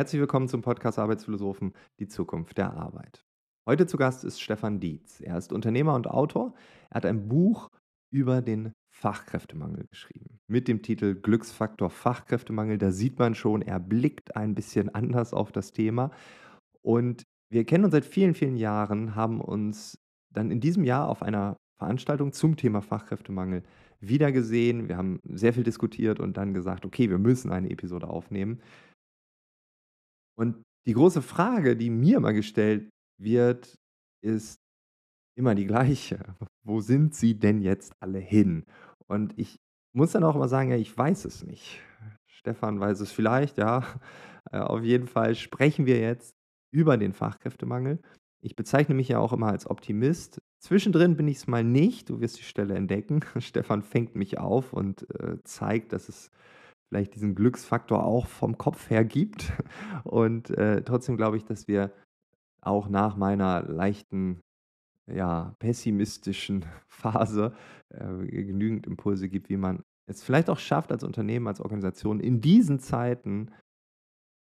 Herzlich willkommen zum Podcast Arbeitsphilosophen, die Zukunft der Arbeit. Heute zu Gast ist Stefan Dietz. Er ist Unternehmer und Autor. Er hat ein Buch über den Fachkräftemangel geschrieben. Mit dem Titel Glücksfaktor Fachkräftemangel. Da sieht man schon, er blickt ein bisschen anders auf das Thema. Und wir kennen uns seit vielen, vielen Jahren, haben uns dann in diesem Jahr auf einer Veranstaltung zum Thema Fachkräftemangel wiedergesehen. Wir haben sehr viel diskutiert und dann gesagt, okay, wir müssen eine Episode aufnehmen. Und die große Frage, die mir mal gestellt wird, ist immer die gleiche. Wo sind sie denn jetzt alle hin? Und ich muss dann auch immer sagen, ja, ich weiß es nicht. Stefan weiß es vielleicht, ja. Äh, auf jeden Fall sprechen wir jetzt über den Fachkräftemangel. Ich bezeichne mich ja auch immer als Optimist. Zwischendrin bin ich es mal nicht. Du wirst die Stelle entdecken. Stefan fängt mich auf und äh, zeigt, dass es vielleicht diesen Glücksfaktor auch vom Kopf her gibt. Und äh, trotzdem glaube ich, dass wir auch nach meiner leichten, ja, pessimistischen Phase äh, genügend Impulse gibt, wie man es vielleicht auch schafft, als Unternehmen, als Organisation in diesen Zeiten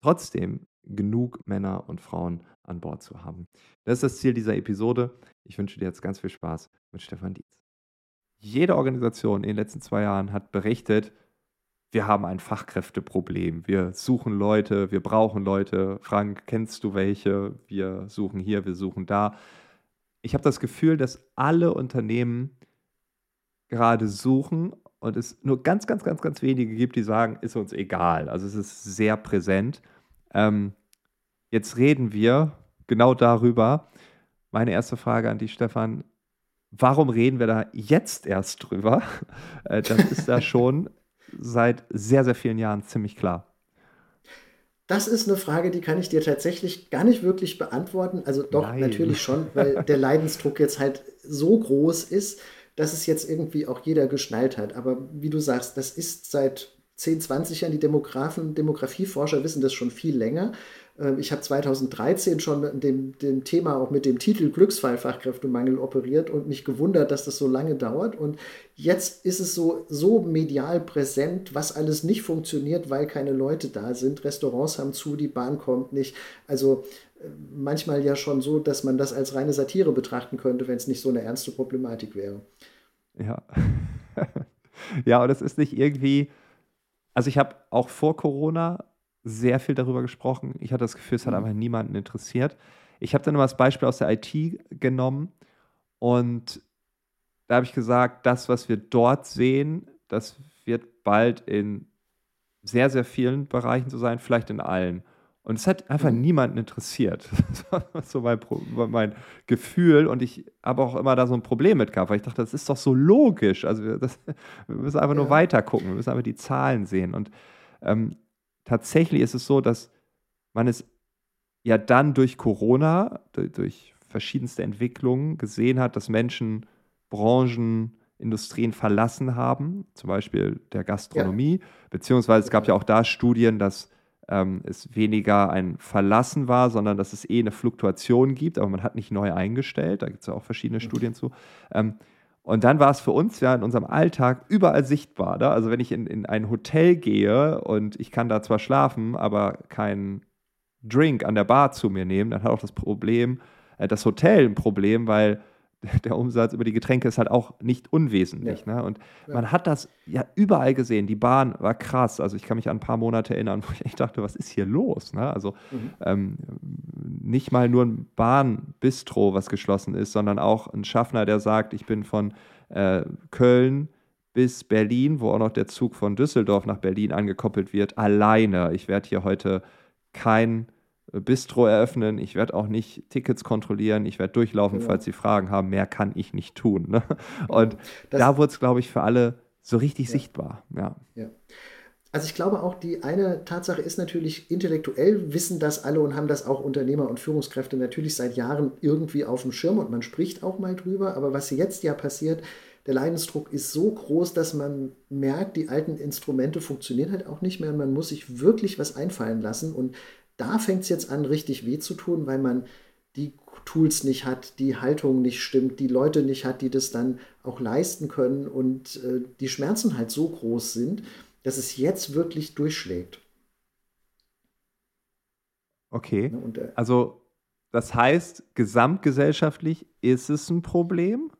trotzdem genug Männer und Frauen an Bord zu haben. Das ist das Ziel dieser Episode. Ich wünsche dir jetzt ganz viel Spaß mit Stefan Dietz. Jede Organisation in den letzten zwei Jahren hat berichtet, wir haben ein Fachkräfteproblem. Wir suchen Leute, wir brauchen Leute. Frank, kennst du welche? Wir suchen hier, wir suchen da. Ich habe das Gefühl, dass alle Unternehmen gerade suchen und es nur ganz, ganz, ganz, ganz wenige gibt, die sagen, ist uns egal. Also es ist sehr präsent. Ähm, jetzt reden wir genau darüber. Meine erste Frage an dich, Stefan. Warum reden wir da jetzt erst drüber? Äh, das ist da schon seit sehr, sehr vielen Jahren ziemlich klar? Das ist eine Frage, die kann ich dir tatsächlich gar nicht wirklich beantworten. Also doch, Nein. natürlich schon, weil der Leidensdruck jetzt halt so groß ist, dass es jetzt irgendwie auch jeder geschnallt hat. Aber wie du sagst, das ist seit 10, 20 Jahren, die Demografen, Demografieforscher wissen das schon viel länger. Ähm, ich habe 2013 schon mit dem, dem Thema auch mit dem Titel Glücksfall Fachkräftemangel operiert und mich gewundert, dass das so lange dauert. Und jetzt ist es so, so medial präsent, was alles nicht funktioniert, weil keine Leute da sind. Restaurants haben zu, die Bahn kommt nicht. Also äh, manchmal ja schon so, dass man das als reine Satire betrachten könnte, wenn es nicht so eine ernste Problematik wäre. Ja. ja, und es ist nicht irgendwie. Also ich habe auch vor Corona sehr viel darüber gesprochen. Ich hatte das Gefühl, es hat mhm. einfach niemanden interessiert. Ich habe dann mal das Beispiel aus der IT genommen und da habe ich gesagt, das, was wir dort sehen, das wird bald in sehr, sehr vielen Bereichen so sein, vielleicht in allen. Und es hat einfach mhm. niemanden interessiert. Das war so mein, mein, Gefühl. Und ich habe auch immer da so ein Problem mit gehabt, weil ich dachte, das ist doch so logisch. Also wir, das, wir müssen einfach ja. nur weiter gucken. Wir müssen einfach die Zahlen sehen. Und ähm, tatsächlich ist es so, dass man es ja dann durch Corona, durch verschiedenste Entwicklungen gesehen hat, dass Menschen Branchen, Industrien verlassen haben, zum Beispiel der Gastronomie, ja. beziehungsweise es gab ja auch da Studien, dass ähm, es weniger ein Verlassen war, sondern dass es eh eine Fluktuation gibt, aber man hat nicht neu eingestellt, da gibt es ja auch verschiedene mhm. Studien zu. Ähm, und dann war es für uns ja in unserem Alltag überall sichtbar. Ne? Also wenn ich in, in ein Hotel gehe und ich kann da zwar schlafen, aber keinen Drink an der Bar zu mir nehmen, dann hat auch das Problem, äh, das Hotel ein Problem, weil der Umsatz über die Getränke ist halt auch nicht unwesentlich. Ja. Ne? Und ja. man hat das ja überall gesehen. Die Bahn war krass. Also ich kann mich an ein paar Monate erinnern, wo ich echt dachte, was ist hier los? Ne? Also mhm. ähm, nicht mal nur ein Bahnbistro, was geschlossen ist, sondern auch ein Schaffner, der sagt, ich bin von äh, Köln bis Berlin, wo auch noch der Zug von Düsseldorf nach Berlin angekoppelt wird, alleine. Ich werde hier heute kein Bistro eröffnen, ich werde auch nicht Tickets kontrollieren, ich werde durchlaufen, ja. falls Sie Fragen haben. Mehr kann ich nicht tun. Ne? Und das, da wurde es, glaube ich, für alle so richtig ja. sichtbar. Ja. ja. Also ich glaube auch, die eine Tatsache ist natürlich, intellektuell wissen das alle und haben das auch Unternehmer und Führungskräfte natürlich seit Jahren irgendwie auf dem Schirm und man spricht auch mal drüber. Aber was jetzt ja passiert, der Leidensdruck ist so groß, dass man merkt, die alten Instrumente funktionieren halt auch nicht mehr und man muss sich wirklich was einfallen lassen. Und da fängt es jetzt an, richtig weh zu tun, weil man die Tools nicht hat, die Haltung nicht stimmt, die Leute nicht hat, die das dann auch leisten können und äh, die Schmerzen halt so groß sind, dass es jetzt wirklich durchschlägt. Okay. Ne, und, äh, also das heißt, gesamtgesellschaftlich ist es ein Problem,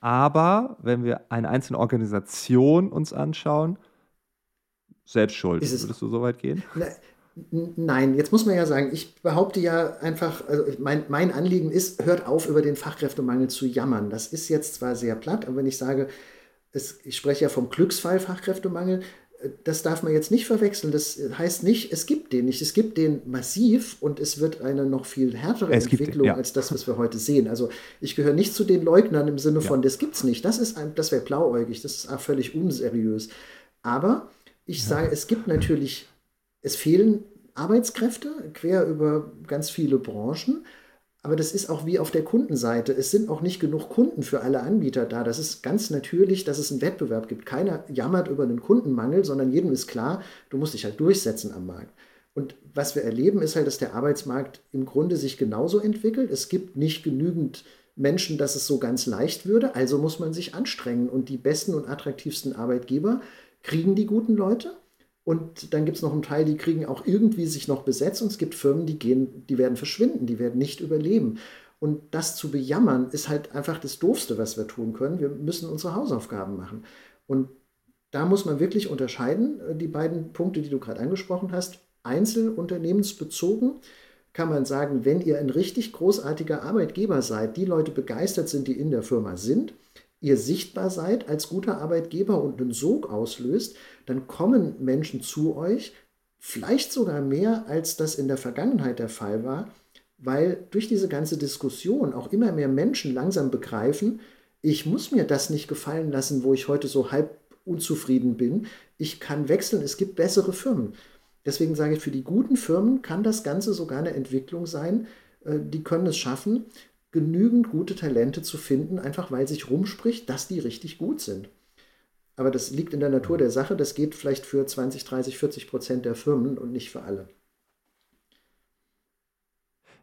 aber wenn wir eine einzelne Organisation uns anschauen, selbst schuld. Würdest du so weit gehen? Na, Nein, jetzt muss man ja sagen, ich behaupte ja einfach, also mein, mein Anliegen ist, hört auf, über den Fachkräftemangel zu jammern. Das ist jetzt zwar sehr platt, aber wenn ich sage, es, ich spreche ja vom Glücksfall Fachkräftemangel, das darf man jetzt nicht verwechseln. Das heißt nicht, es gibt den nicht. Es gibt den massiv und es wird eine noch viel härtere es Entwicklung ja. als das, was wir heute sehen. Also ich gehöre nicht zu den Leugnern im Sinne von, ja. das es nicht. Das das wäre blauäugig, das ist auch völlig unseriös. Aber ich ja. sage, es gibt natürlich es fehlen Arbeitskräfte quer über ganz viele Branchen. Aber das ist auch wie auf der Kundenseite. Es sind auch nicht genug Kunden für alle Anbieter da. Das ist ganz natürlich, dass es einen Wettbewerb gibt. Keiner jammert über einen Kundenmangel, sondern jedem ist klar, du musst dich halt durchsetzen am Markt. Und was wir erleben, ist halt, dass der Arbeitsmarkt im Grunde sich genauso entwickelt. Es gibt nicht genügend Menschen, dass es so ganz leicht würde. Also muss man sich anstrengen. Und die besten und attraktivsten Arbeitgeber kriegen die guten Leute und dann gibt es noch einen Teil, die kriegen auch irgendwie sich noch besetzt und es gibt Firmen, die gehen, die werden verschwinden, die werden nicht überleben. Und das zu bejammern, ist halt einfach das Doofste, was wir tun können. Wir müssen unsere Hausaufgaben machen. Und da muss man wirklich unterscheiden, äh, die beiden Punkte, die du gerade angesprochen hast. Einzelunternehmensbezogen kann man sagen, wenn ihr ein richtig großartiger Arbeitgeber seid, die Leute begeistert sind, die in der Firma sind, ihr sichtbar seid als guter Arbeitgeber und einen Sog auslöst, dann kommen Menschen zu euch, vielleicht sogar mehr, als das in der Vergangenheit der Fall war, weil durch diese ganze Diskussion auch immer mehr Menschen langsam begreifen, ich muss mir das nicht gefallen lassen, wo ich heute so halb unzufrieden bin. Ich kann wechseln, es gibt bessere Firmen. Deswegen sage ich, für die guten Firmen kann das Ganze sogar eine Entwicklung sein. Äh, die können es schaffen, genügend gute Talente zu finden, einfach weil sich rumspricht, dass die richtig gut sind. Aber das liegt in der Natur der Sache. Das geht vielleicht für 20, 30, 40 Prozent der Firmen und nicht für alle.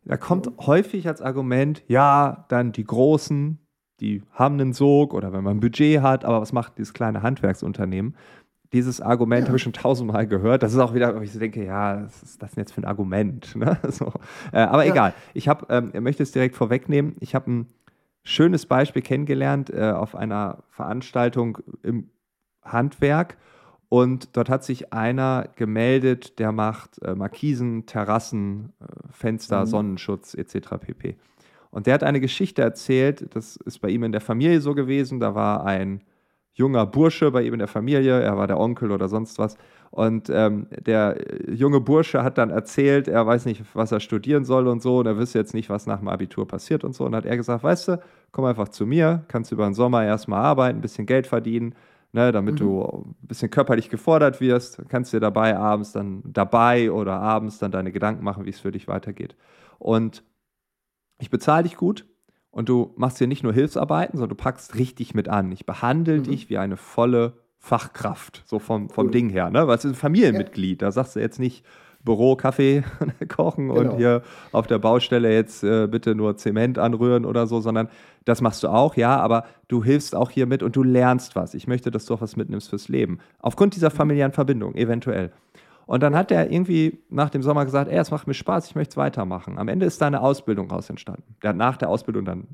Da kommt häufig als Argument, ja, dann die Großen, die haben einen Sog oder wenn man ein Budget hat, aber was macht dieses kleine Handwerksunternehmen? Dieses Argument ja. habe ich schon tausendmal gehört. Das ist auch wieder, wo ich so denke, ja, was ist das denn jetzt für ein Argument? Ne? So. Äh, aber ja. egal. Ich habe, ähm, möchte es direkt vorwegnehmen. Ich habe ein schönes Beispiel kennengelernt äh, auf einer Veranstaltung im Handwerk. Und dort hat sich einer gemeldet, der macht äh, Markisen, Terrassen, äh, Fenster, mhm. Sonnenschutz etc. pp. Und der hat eine Geschichte erzählt, das ist bei ihm in der Familie so gewesen. Da war ein junger Bursche bei ihm in der Familie, er war der Onkel oder sonst was. Und ähm, der junge Bursche hat dann erzählt, er weiß nicht, was er studieren soll und so, und er wüsste jetzt nicht, was nach dem Abitur passiert und so. Und hat er gesagt, weißt du, komm einfach zu mir, kannst über den Sommer erstmal arbeiten, ein bisschen Geld verdienen, ne, damit mhm. du ein bisschen körperlich gefordert wirst, kannst dir dabei abends dann dabei oder abends dann deine Gedanken machen, wie es für dich weitergeht. Und ich bezahle dich gut, und du machst hier nicht nur Hilfsarbeiten, sondern du packst richtig mit an. Ich behandle mhm. dich wie eine volle Fachkraft, so vom, vom cool. Ding her, ne? Weil es ist ein Familienmitglied. Ja. Da sagst du jetzt nicht Büro, Kaffee kochen genau. und hier auf der Baustelle jetzt äh, bitte nur Zement anrühren oder so, sondern das machst du auch, ja, aber du hilfst auch hier mit und du lernst was. Ich möchte, dass du auch was mitnimmst fürs Leben. Aufgrund dieser mhm. familiären Verbindung, eventuell. Und dann hat er irgendwie nach dem Sommer gesagt, ey, es macht mir Spaß, ich möchte es weitermachen. Am Ende ist da eine Ausbildung raus entstanden. Der hat nach der Ausbildung dann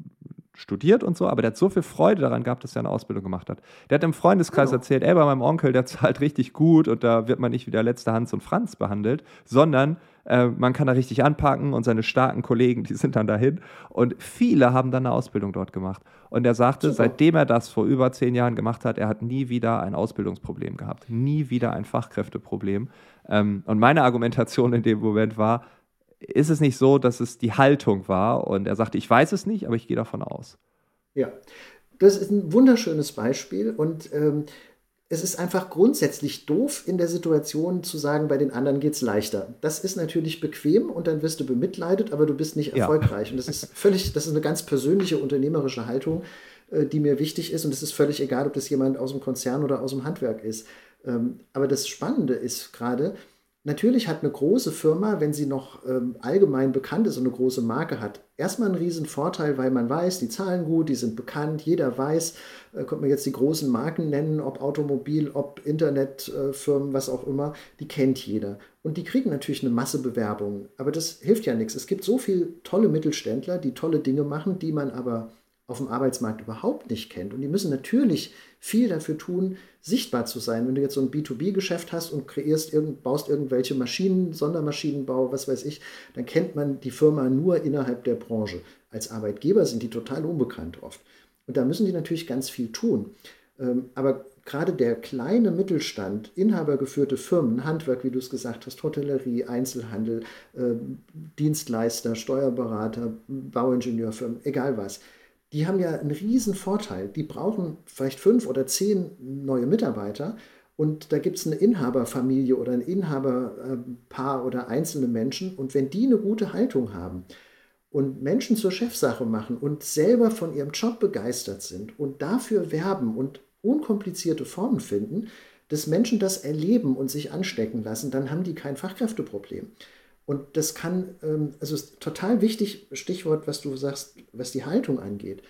studiert und so, aber der hat so viel Freude daran gehabt, dass er eine Ausbildung gemacht hat. Der hat im Freundeskreis genau. erzählt, ey, bei meinem Onkel, der zahlt richtig gut und da wird man nicht wie der letzte Hans und Franz behandelt, sondern äh, man kann da richtig anpacken und seine starken Kollegen, die sind dann dahin. Und viele haben dann eine Ausbildung dort gemacht. Und er sagte, Super. seitdem er das vor über zehn Jahren gemacht hat, er hat nie wieder ein Ausbildungsproblem gehabt, nie wieder ein Fachkräfteproblem. Ähm, und meine Argumentation in dem Moment war, ist es nicht so, dass es die Haltung war? Und er sagte, ich weiß es nicht, aber ich gehe davon aus. Ja, das ist ein wunderschönes Beispiel und ähm, es ist einfach grundsätzlich doof, in der Situation zu sagen, bei den anderen geht es leichter. Das ist natürlich bequem und dann wirst du bemitleidet, aber du bist nicht erfolgreich. Ja. Und das ist völlig, das ist eine ganz persönliche unternehmerische Haltung, äh, die mir wichtig ist. Und es ist völlig egal, ob das jemand aus dem Konzern oder aus dem Handwerk ist. Ähm, aber das Spannende ist gerade, Natürlich hat eine große Firma, wenn sie noch ähm, allgemein bekannt ist und eine große Marke hat, erstmal einen riesen Vorteil, weil man weiß, die zahlen gut, die sind bekannt, jeder weiß, äh, könnte man jetzt die großen Marken nennen, ob Automobil, ob Internetfirmen, was auch immer, die kennt jeder. Und die kriegen natürlich eine Masse Bewerbungen, aber das hilft ja nichts. Es gibt so viele tolle Mittelständler, die tolle Dinge machen, die man aber auf dem Arbeitsmarkt überhaupt nicht kennt. Und die müssen natürlich viel dafür tun, sichtbar zu sein. Wenn du jetzt so ein B2B-Geschäft hast und kreierst, baust irgendwelche Maschinen, Sondermaschinenbau, was weiß ich, dann kennt man die Firma nur innerhalb der Branche. Als Arbeitgeber sind die total unbekannt oft. Und da müssen die natürlich ganz viel tun. Ähm, aber gerade der kleine Mittelstand, inhabergeführte Firmen, Handwerk, wie du es gesagt hast, Hotellerie, Einzelhandel, ähm, Dienstleister, Steuerberater, Bauingenieurfirmen, egal was, die haben ja einen riesen Vorteil. Die brauchen vielleicht fünf oder zehn neue Mitarbeiter und da gibt es eine Inhaberfamilie oder ein Inhaberpaar oder einzelne Menschen und wenn die eine gute Haltung haben und Menschen zur Chefsache machen und selber von ihrem Job begeistert sind und dafür werben und unkomplizierte Formen finden, dass Menschen das erleben und sich anstecken lassen, dann haben die kein Fachkräfteproblem. Und das kann, ähm, also ist total wichtig, Stichwort, was du sagst, was die Haltung angeht.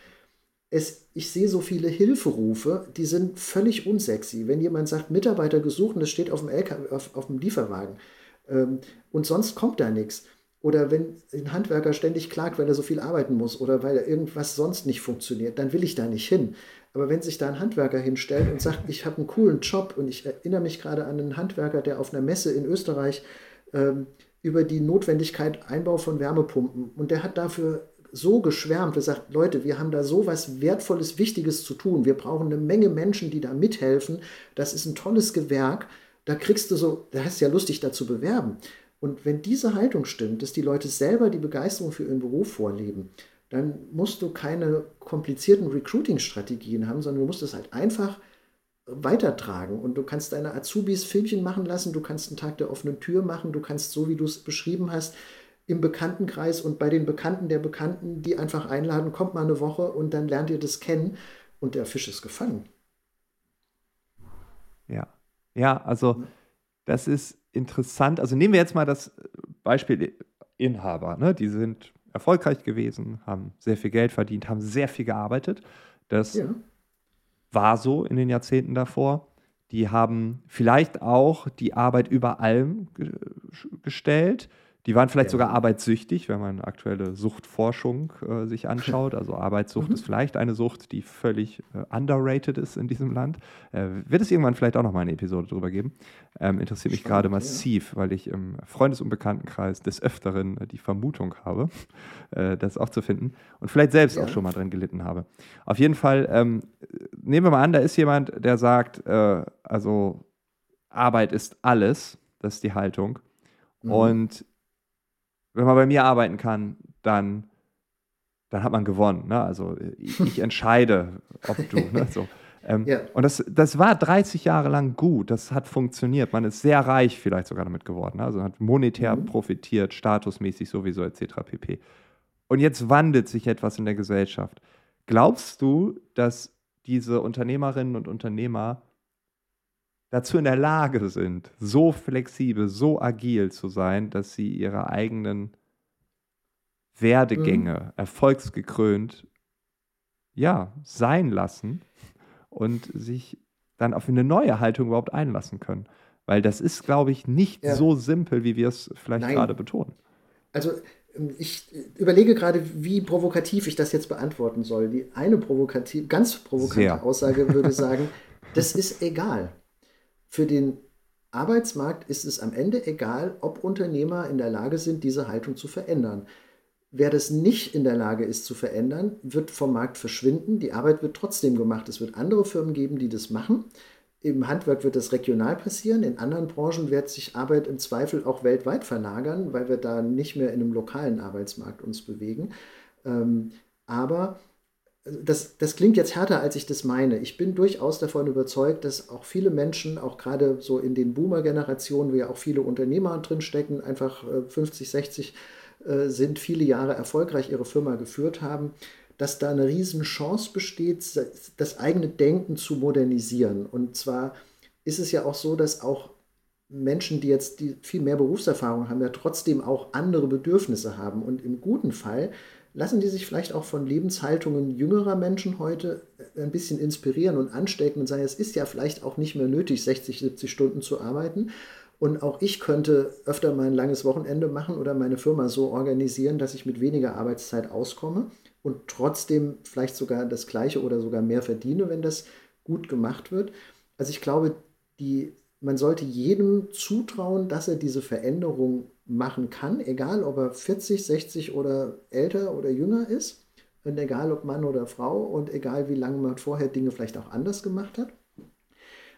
Es, ich sehe so viele Hilferufe, die sind völlig unsexy. Wenn jemand sagt, Mitarbeiter gesucht und das steht auf dem, LKW, auf, auf dem Lieferwagen ähm, und sonst kommt da nichts. Oder wenn ein Handwerker ständig klagt, weil er so viel arbeiten muss oder weil irgendwas sonst nicht funktioniert, dann will ich da nicht hin. Aber wenn sich da ein Handwerker hinstellt und sagt, ich habe einen coolen Job und ich erinnere mich gerade an einen Handwerker, der auf einer Messe in Österreich ähm, über die Notwendigkeit Einbau von Wärmepumpen. Und der hat dafür so geschwärmt, er sagt, Leute, wir haben da so was Wertvolles, Wichtiges zu tun. Wir brauchen eine Menge Menschen, die da mithelfen. Das ist ein tolles Gewerk. Da kriegst du so, da hast du ja lustig dazu bewerben. Und wenn diese Haltung stimmt, dass die Leute selber die Begeisterung für ihren Beruf vorleben, dann musst du keine komplizierten Recruiting-Strategien haben, sondern du musst es halt einfach weitertragen. Und du kannst deine Azubis Filmchen machen lassen, du kannst einen Tag der offenen Tür machen, du kannst, so wie du es beschrieben hast, im Bekanntenkreis und bei den Bekannten der Bekannten, die einfach einladen, kommt mal eine Woche und dann lernt ihr das kennen und der Fisch ist gefangen. Ja, ja, also das ist interessant. Also nehmen wir jetzt mal das Beispiel Inhaber. Ne? Die sind erfolgreich gewesen, haben sehr viel Geld verdient, haben sehr viel gearbeitet. Das ja war so in den Jahrzehnten davor. Die haben vielleicht auch die Arbeit über allem gestellt. Die waren vielleicht ja. sogar arbeitssüchtig, wenn man aktuelle Suchtforschung äh, sich anschaut. Also Arbeitssucht mhm. ist vielleicht eine Sucht, die völlig äh, underrated ist in diesem Land. Äh, wird es irgendwann vielleicht auch noch mal eine Episode darüber geben. Ähm, interessiert mich gerade massiv, ja. weil ich im Freundes- und Bekanntenkreis des Öfteren äh, die Vermutung habe, äh, das auch zu finden und vielleicht selbst ja. auch schon mal drin gelitten habe. Auf jeden Fall, ähm, nehmen wir mal an, da ist jemand, der sagt, äh, also Arbeit ist alles, das ist die Haltung. Mhm. Und wenn man bei mir arbeiten kann, dann, dann hat man gewonnen. Ne? Also ich, ich entscheide, ob du. Ne? So. Ähm, ja. Und das, das war 30 Jahre lang gut. Das hat funktioniert. Man ist sehr reich vielleicht sogar damit geworden. Ne? Also hat monetär mhm. profitiert, statusmäßig sowieso etc. pp. Und jetzt wandelt sich etwas in der Gesellschaft. Glaubst du, dass diese Unternehmerinnen und Unternehmer dazu in der Lage sind, so flexibel, so agil zu sein, dass sie ihre eigenen Werdegänge mhm. erfolgsgekrönt ja, sein lassen und sich dann auf eine neue Haltung überhaupt einlassen können. Weil das ist, glaube ich, nicht ja. so simpel, wie wir es vielleicht Nein. gerade betonen. Also ähm, ich überlege gerade, wie provokativ ich das jetzt beantworten soll. Die eine provokativ, ganz provokante Sehr. Aussage würde sagen, das ist egal. Für den Arbeitsmarkt ist es am Ende egal, ob Unternehmer in der Lage sind, diese Haltung zu verändern. Wer das nicht in der Lage ist zu verändern, wird vom Markt verschwinden. Die Arbeit wird trotzdem gemacht. Es wird andere Firmen geben, die das machen. Im Handwerk wird das regional passieren. In anderen Branchen wird sich Arbeit im Zweifel auch weltweit verlagern, weil wir da nicht mehr in einem lokalen Arbeitsmarkt uns bewegen. Ähm, aber das, das klingt jetzt härter, als ich das meine. Ich bin durchaus davon überzeugt, dass auch viele Menschen, auch gerade so in den Boomer-Generationen, wo ja auch viele Unternehmer drinstecken, einfach 50, äh, 60 äh, sind, viele Jahre erfolgreich ihre Firma geführt haben, dass da eine riesen Chance besteht, das eigene Denken zu modernisieren. Und zwar ist es ja auch so, dass auch Menschen, die jetzt die viel mehr Berufserfahrung haben, ja trotzdem auch andere Bedürfnisse haben. Und im guten Fall lassen die sich vielleicht auch von Lebenshaltungen jüngerer Menschen heute ein bisschen inspirieren und anstecken und sagen, es ist ja vielleicht auch nicht mehr nötig, 60, 70 Stunden zu arbeiten. Und auch ich könnte öfter mal ein langes Wochenende machen oder meine Firma so organisieren, dass ich mit weniger Arbeitszeit auskomme und trotzdem vielleicht sogar das gleiche oder sogar mehr verdiene, wenn das gut gemacht wird. Also ich glaube, die, man sollte jedem zutrauen, dass er diese Veränderung machen kann, egal ob er 40, 60 oder älter oder jünger ist und egal ob Mann oder Frau und egal wie lange man vorher Dinge vielleicht auch anders gemacht hat.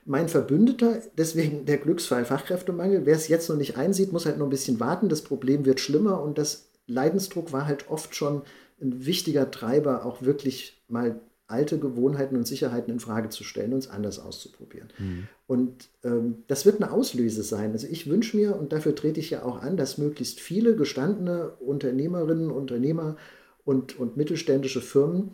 Mein Verbündeter, deswegen der Glücksfall Fachkräftemangel, wer es jetzt noch nicht einsieht, muss halt noch ein bisschen warten. Das Problem wird schlimmer und das Leidensdruck war halt oft schon ein wichtiger Treiber, auch wirklich mal alte Gewohnheiten und Sicherheiten in Frage zu stellen und es anders auszuprobieren. Mhm. Und ähm, das wird eine Auslöse sein. Also ich wünsche mir, und dafür trete ich ja auch an, dass möglichst viele gestandene Unternehmerinnen, Unternehmer und, und mittelständische Firmen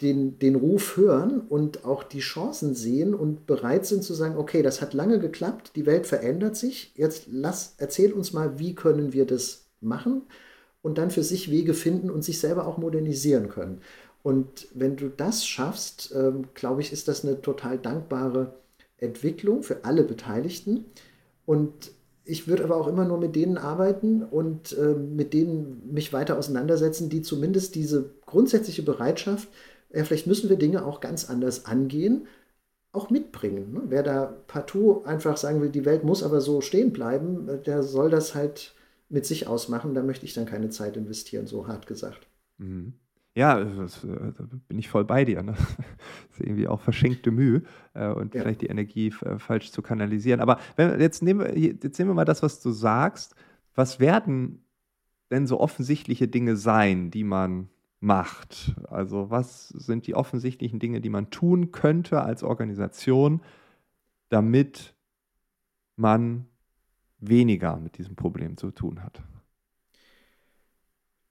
den, den Ruf hören und auch die Chancen sehen und bereit sind zu sagen, okay, das hat lange geklappt, die Welt verändert sich, jetzt lass, erzähl uns mal, wie können wir das machen und dann für sich Wege finden und sich selber auch modernisieren können. Und wenn du das schaffst, ähm, glaube ich, ist das eine total dankbare Entwicklung für alle Beteiligten. Und ich würde aber auch immer nur mit denen arbeiten und äh, mit denen mich weiter auseinandersetzen, die zumindest diese grundsätzliche Bereitschaft, ja, vielleicht müssen wir Dinge auch ganz anders angehen, auch mitbringen. Ne? Wer da partout einfach sagen will, die Welt muss aber so stehen bleiben, äh, der soll das halt mit sich ausmachen. Da möchte ich dann keine Zeit investieren, so hart gesagt. Mhm. Ja, das, äh, da bin ich voll bei dir. Ne? Das ist irgendwie auch verschenkte Mühe äh, und ja. vielleicht die Energie äh, falsch zu kanalisieren. Aber wenn, jetzt, nehmen wir, jetzt nehmen wir mal das, was du sagst. Was werden denn so offensichtliche Dinge sein, die man macht? Also was sind die offensichtlichen Dinge, die man tun könnte als Organisation, damit man weniger mit diesem Problem zu tun hat?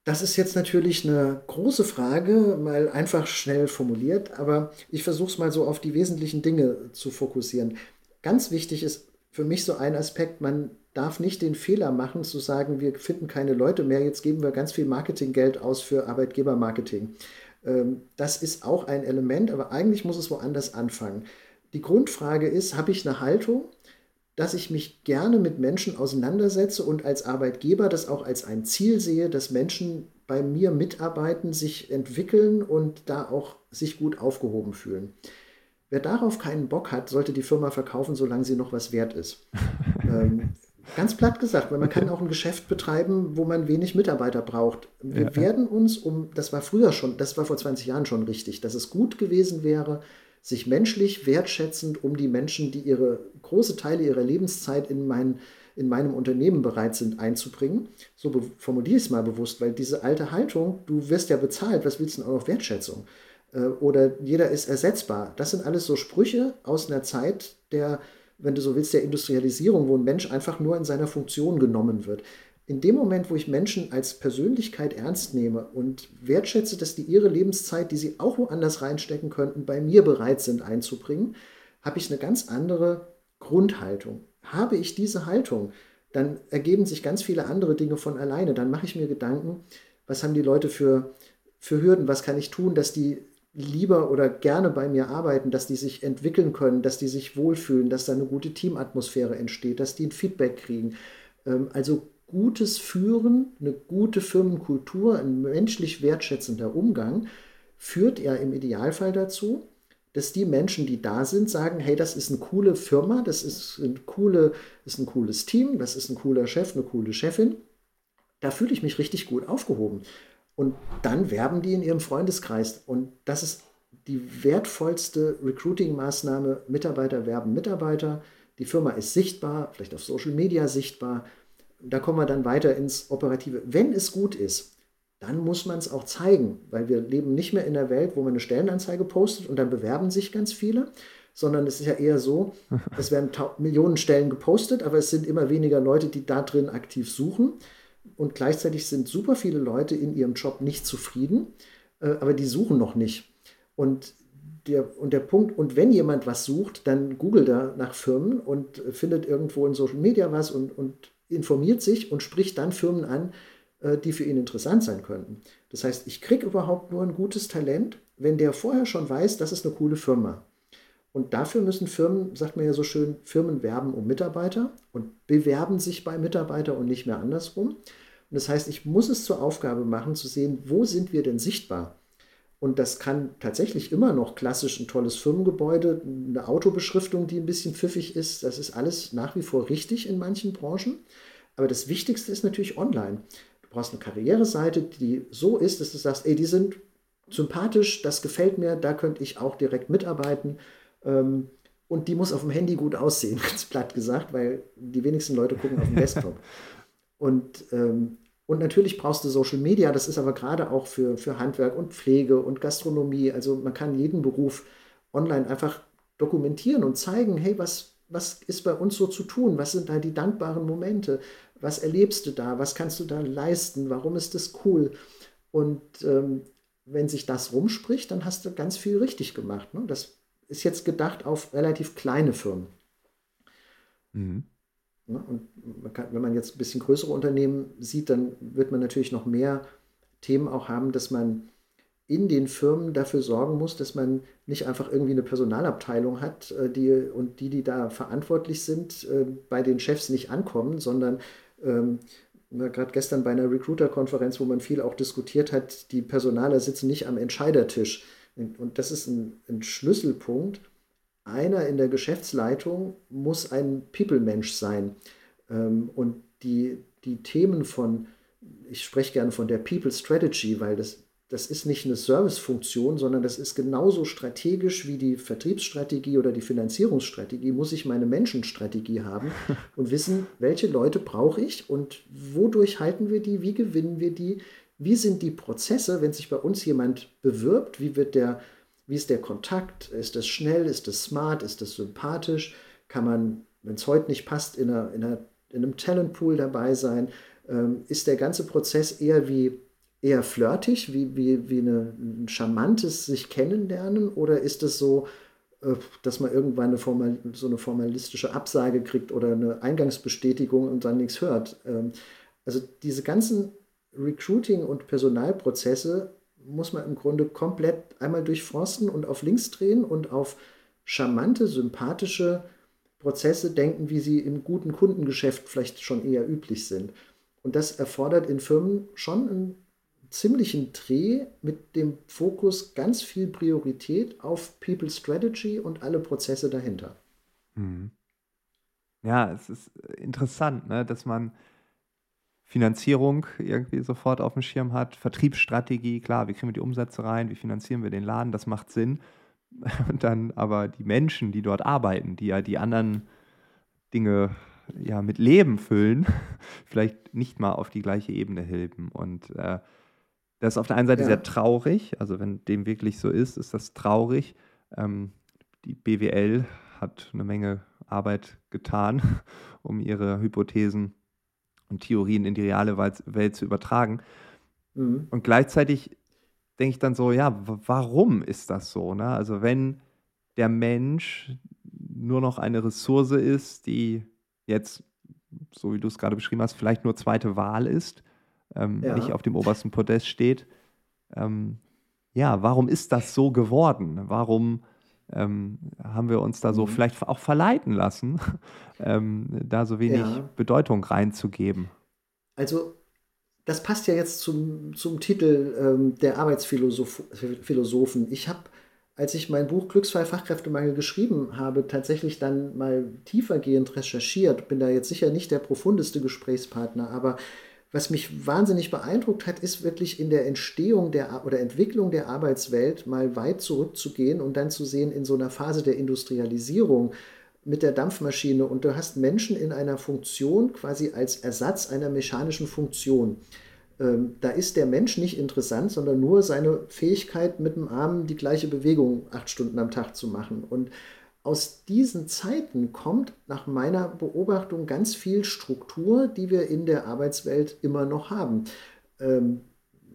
Das ist jetzt natürlich eine große Frage, mal einfach schnell formuliert, aber ich versuche es mal so auf die wesentlichen Dinge zu fokussieren. Ganz wichtig ist für mich so ein Aspekt, man darf nicht den Fehler machen zu sagen, wir finden keine Leute mehr, jetzt geben wir ganz viel Marketinggeld aus für Arbeitgebermarketing. Ähm, das ist auch ein Element, aber eigentlich muss es woanders anfangen. Die Grundfrage ist, habe ich eine Haltung, dass ich mich gerne mit Menschen auseinandersetze und als Arbeitgeber das auch als ein Ziel sehe, dass Menschen bei mir mitarbeiten, sich entwickeln und da auch sich gut aufgehoben fühlen. Wer darauf keinen Bock hat, sollte die Firma verkaufen, solange sie noch was wert ist. ähm, ganz platt gesagt, weil man kann auch ein Geschäft betreiben, wo man wenig Mitarbeiter braucht. Wir ja. werden uns um, das war früher schon, das war vor 20 Jahren schon richtig, dass es gut gewesen wäre, sich menschlich wertschätzend um die Menschen, die ihre große Teile ihrer Lebenszeit in, mein, in meinem Unternehmen bereit sind einzubringen. So formuliere ich es mal bewusst, weil diese alte Haltung, du wirst ja bezahlt, was willst du denn auch noch Wertschätzung? Äh, oder jeder ist ersetzbar. Das sind alles so Sprüche aus einer Zeit der, wenn du so willst, der Industrialisierung, wo ein Mensch einfach nur in seiner Funktion genommen wird in dem Moment, wo ich Menschen als Persönlichkeit ernst nehme und wertschätze, dass die ihre Lebenszeit, die sie auch woanders reinstecken könnten, bei mir bereit sind einzubringen, habe ich eine ganz andere Grundhaltung. Habe ich diese Haltung, dann ergeben sich ganz viele andere Dinge von alleine. Dann mache ich mir Gedanken, was haben die Leute für, für Hürden, was kann ich tun, dass die lieber oder gerne bei mir arbeiten, dass die sich entwickeln können, dass die sich wohlfühlen, dass da eine gute Teamatmosphäre entsteht, dass die ein Feedback kriegen. Ähm, also gutes Führen, eine gute Firmenkultur, ein menschlich wertschätzender Umgang führt ja im Idealfall dazu, dass die Menschen, die da sind, sagen, hey, das ist eine coole Firma, das ist, eine coole, ist ein cooles Team, das ist ein cooler Chef, eine coole Chefin. Da fühle ich mich richtig gut aufgehoben. Und dann werben die in ihrem Freundeskreis. Und das ist die wertvollste Recruiting-Maßnahme. Mitarbeiter werben Mitarbeiter. Die Firma ist sichtbar, vielleicht auf Social Media sichtbar da kommen wir dann weiter ins Operative. Wenn es gut ist, dann muss man es auch zeigen, weil wir leben nicht mehr in der Welt, wo man eine Stellenanzeige postet und dann bewerben sich ganz viele, sondern es ist ja eher so, es werden Millionen Stellen gepostet, aber es sind immer weniger Leute, die da drin aktiv suchen und gleichzeitig sind super viele Leute in ihrem Job nicht zufrieden, äh, aber die suchen noch nicht. Und der, und der Punkt, und wenn jemand was sucht, dann googelt er nach Firmen und findet irgendwo in Social Media was und, und informiert sich und spricht dann Firmen an, äh, die für ihn interessant sein könnten. Das heißt, ich kriege überhaupt nur ein gutes Talent, wenn der vorher schon weiß, das ist eine coole Firma. Und dafür müssen Firmen, sagt man ja so schön, Firmen werben um Mitarbeiter und bewerben sich bei Mitarbeiter und nicht mehr andersrum. Und das heißt, ich muss es zur Aufgabe machen, zu sehen, wo sind wir denn sichtbar? Und das kann tatsächlich immer noch klassisch ein tolles Firmengebäude, eine Autobeschriftung, die ein bisschen pfiffig ist. Das ist alles nach wie vor richtig in manchen Branchen. Aber das Wichtigste ist natürlich online. Du brauchst eine Karriereseite, die so ist, dass du sagst, ey, die sind sympathisch, das gefällt mir, da könnte ich auch direkt mitarbeiten. Ähm, und die muss auf dem Handy gut aussehen, ganz platt gesagt, weil die wenigsten Leute gucken auf dem Desktop. Und, ähm, und natürlich brauchst du Social Media, das ist aber gerade auch für, für Handwerk und Pflege und Gastronomie. Also man kann jeden Beruf online einfach dokumentieren und zeigen, hey, was, was ist bei uns so zu tun? Was sind da die dankbaren Momente? Was erlebst du da? Was kannst du da leisten? Warum ist das cool? Und ähm, wenn sich das rumspricht, dann hast du ganz viel richtig gemacht. Ne? Das ist jetzt gedacht auf relativ kleine Firmen. Mhm. Ne? Und man kann, wenn man jetzt ein bisschen größere Unternehmen sieht, dann wird man natürlich noch mehr Themen auch haben, dass man in den Firmen dafür sorgen muss, dass man nicht einfach irgendwie eine Personalabteilung hat, äh, die und die, die da verantwortlich sind, äh, bei den Chefs nicht ankommen, sondern ähm, gerade gestern bei einer Recruiter-Konferenz, wo man viel auch diskutiert hat, die Personaler sitzen nicht am Entscheidertisch. Und das ist ein, ein Schlüsselpunkt. Einer in der Geschäftsleitung muss ein People-Mensch sein. Ähm, und die, die Themen von, ich spreche gerne von der People Strategy, weil das das ist nicht eine Servicefunktion, sondern das ist genauso strategisch wie die Vertriebsstrategie oder die Finanzierungsstrategie, muss ich meine Menschenstrategie haben und wissen, welche Leute brauche ich und wodurch halten wir die, wie gewinnen wir die, wie sind die Prozesse, wenn sich bei uns jemand bewirbt, wie wird der, wie ist der Kontakt, ist das schnell, ist das smart, ist das sympathisch, kann man, wenn es heute nicht passt, in, einer, in, einer, in einem Talentpool dabei sein, ähm, ist der ganze Prozess eher wie eher flirtig, wie, wie, wie eine, ein charmantes sich kennenlernen? Oder ist es so, äh, dass man irgendwann eine Formal, so eine formalistische Absage kriegt oder eine Eingangsbestätigung und dann nichts hört? Ähm, also diese ganzen Recruiting- und Personalprozesse muss man im Grunde komplett einmal durchforsten und auf links drehen und auf charmante, sympathische Prozesse denken, wie sie im guten Kundengeschäft vielleicht schon eher üblich sind. Und das erfordert in Firmen schon ein ziemlichen Dreh mit dem Fokus ganz viel Priorität auf People Strategy und alle Prozesse dahinter. Mhm. Ja, es ist interessant, ne, dass man Finanzierung irgendwie sofort auf dem Schirm hat, Vertriebsstrategie, klar, wie kriegen wir die Umsätze rein, wie finanzieren wir den Laden, das macht Sinn. Und dann aber die Menschen, die dort arbeiten, die ja die anderen Dinge ja mit Leben füllen, vielleicht nicht mal auf die gleiche Ebene heben. Und äh, das ist auf der einen Seite ja. sehr traurig, also wenn dem wirklich so ist, ist das traurig. Ähm, die BWL hat eine Menge Arbeit getan, um ihre Hypothesen und Theorien in die reale Welt zu übertragen. Mhm. Und gleichzeitig denke ich dann so, ja, warum ist das so? Ne? Also wenn der Mensch nur noch eine Ressource ist, die jetzt, so wie du es gerade beschrieben hast, vielleicht nur zweite Wahl ist, ähm, ja. nicht auf dem obersten Podest steht. Ähm, ja, warum ist das so geworden? Warum ähm, haben wir uns da so mhm. vielleicht auch verleiten lassen, ähm, da so wenig ja. Bedeutung reinzugeben? Also das passt ja jetzt zum, zum Titel ähm, der Arbeitsphilosophen. Ich habe, als ich mein Buch Glücksfall Fachkräftemangel geschrieben habe, tatsächlich dann mal tiefergehend recherchiert. Bin da jetzt sicher nicht der profundeste Gesprächspartner, aber was mich wahnsinnig beeindruckt hat, ist wirklich in der Entstehung der oder Entwicklung der Arbeitswelt mal weit zurückzugehen und dann zu sehen in so einer Phase der Industrialisierung mit der Dampfmaschine und du hast Menschen in einer Funktion quasi als Ersatz einer mechanischen Funktion. Ähm, da ist der Mensch nicht interessant, sondern nur seine Fähigkeit, mit dem Arm die gleiche Bewegung acht Stunden am Tag zu machen. Und aus diesen Zeiten kommt nach meiner Beobachtung ganz viel Struktur, die wir in der Arbeitswelt immer noch haben. Ähm,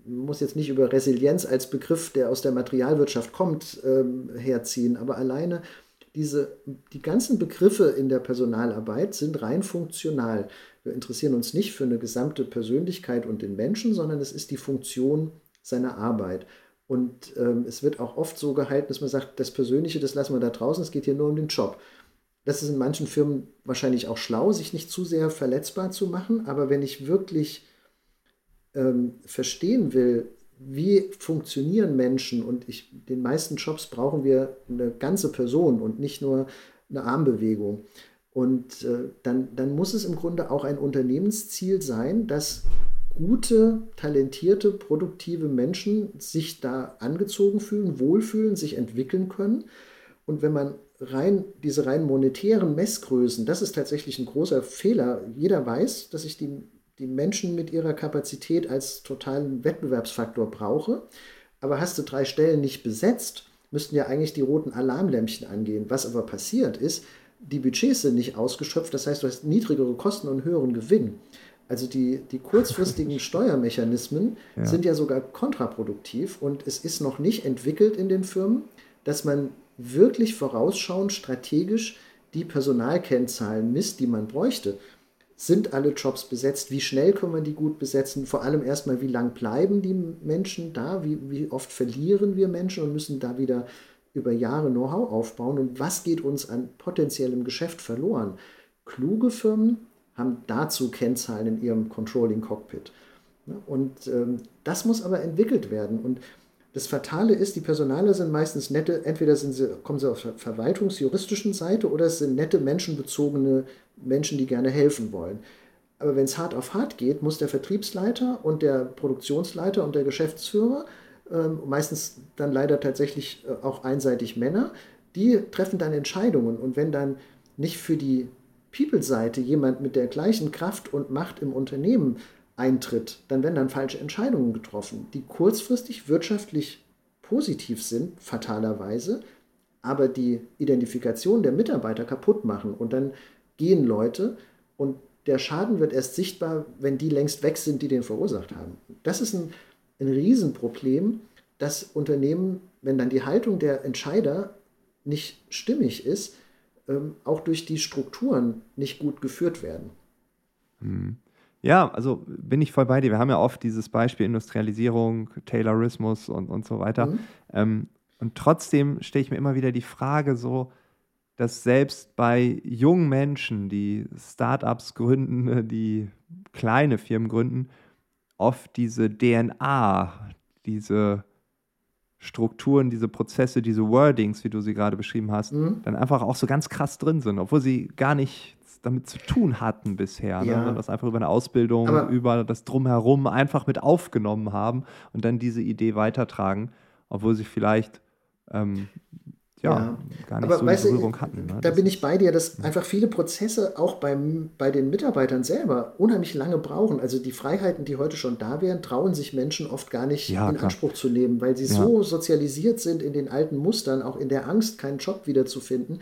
muss jetzt nicht über Resilienz als Begriff, der aus der Materialwirtschaft kommt, ähm, herziehen, aber alleine diese, die ganzen Begriffe in der Personalarbeit sind rein funktional. Wir interessieren uns nicht für eine gesamte Persönlichkeit und den Menschen, sondern es ist die Funktion seiner Arbeit. Und ähm, es wird auch oft so gehalten, dass man sagt, das Persönliche, das lassen wir da draußen, es geht hier nur um den Job. Das ist in manchen Firmen wahrscheinlich auch schlau, sich nicht zu sehr verletzbar zu machen. Aber wenn ich wirklich ähm, verstehen will, wie funktionieren Menschen und ich, den meisten Jobs brauchen wir eine ganze Person und nicht nur eine Armbewegung. Und äh, dann, dann muss es im Grunde auch ein Unternehmensziel sein, dass gute, talentierte, produktive Menschen sich da angezogen fühlen, wohlfühlen, sich entwickeln können. Und wenn man rein, diese rein monetären Messgrößen, das ist tatsächlich ein großer Fehler. Jeder weiß, dass ich die, die Menschen mit ihrer Kapazität als totalen Wettbewerbsfaktor brauche. Aber hast du drei Stellen nicht besetzt, müssten ja eigentlich die roten Alarmlämpchen angehen. Was aber passiert ist, die Budgets sind nicht ausgeschöpft, das heißt, du hast niedrigere Kosten und höheren Gewinn. Also die, die kurzfristigen Steuermechanismen ja. sind ja sogar kontraproduktiv und es ist noch nicht entwickelt in den Firmen, dass man wirklich vorausschauend strategisch die Personalkennzahlen misst, die man bräuchte. Sind alle Jobs besetzt? Wie schnell können wir die gut besetzen? Vor allem erstmal, wie lang bleiben die Menschen da? Wie, wie oft verlieren wir Menschen und müssen da wieder über Jahre Know-how aufbauen? Und was geht uns an potenziellem Geschäft verloren? Kluge Firmen haben dazu Kennzahlen in ihrem Controlling Cockpit. Und ähm, das muss aber entwickelt werden. Und das Fatale ist, die Personaler sind meistens nette, entweder sie, kommen sie auf der verwaltungsjuristischen Seite oder es sind nette, menschenbezogene Menschen, die gerne helfen wollen. Aber wenn es hart auf hart geht, muss der Vertriebsleiter und der Produktionsleiter und der Geschäftsführer, äh, meistens dann leider tatsächlich äh, auch einseitig Männer, die treffen dann Entscheidungen. Und wenn dann nicht für die People-Seite jemand mit der gleichen Kraft und Macht im Unternehmen eintritt, dann werden dann falsche Entscheidungen getroffen, die kurzfristig wirtschaftlich positiv sind, fatalerweise, aber die Identifikation der Mitarbeiter kaputt machen. Und dann gehen Leute und der Schaden wird erst sichtbar, wenn die längst weg sind, die den verursacht haben. Das ist ein, ein Riesenproblem, dass Unternehmen, wenn dann die Haltung der Entscheider nicht stimmig ist, ähm, auch durch die Strukturen nicht gut geführt werden. Hm. Ja, also bin ich voll bei dir. Wir haben ja oft dieses Beispiel Industrialisierung, Taylorismus und, und so weiter. Mhm. Ähm, und trotzdem stelle ich mir immer wieder die Frage so, dass selbst bei jungen Menschen, die Startups gründen, die kleine Firmen gründen, oft diese DNA, diese Strukturen, diese Prozesse, diese Wordings, wie du sie gerade beschrieben hast, mhm. dann einfach auch so ganz krass drin sind, obwohl sie gar nicht damit zu tun hatten bisher, ne? ja. ne? sondern das einfach über eine Ausbildung, Aber über das Drumherum einfach mit aufgenommen haben und dann diese Idee weitertragen, obwohl sie vielleicht ähm, ja, ja, gar nicht aber so weißt Berührung hatten. Ne? Da bin ich bei dir, dass einfach viele Prozesse auch beim, bei den Mitarbeitern selber unheimlich lange brauchen. Also die Freiheiten, die heute schon da wären, trauen sich Menschen oft gar nicht ja, in klar. Anspruch zu nehmen, weil sie so sozialisiert sind in den alten Mustern, auch in der Angst, keinen Job wiederzufinden,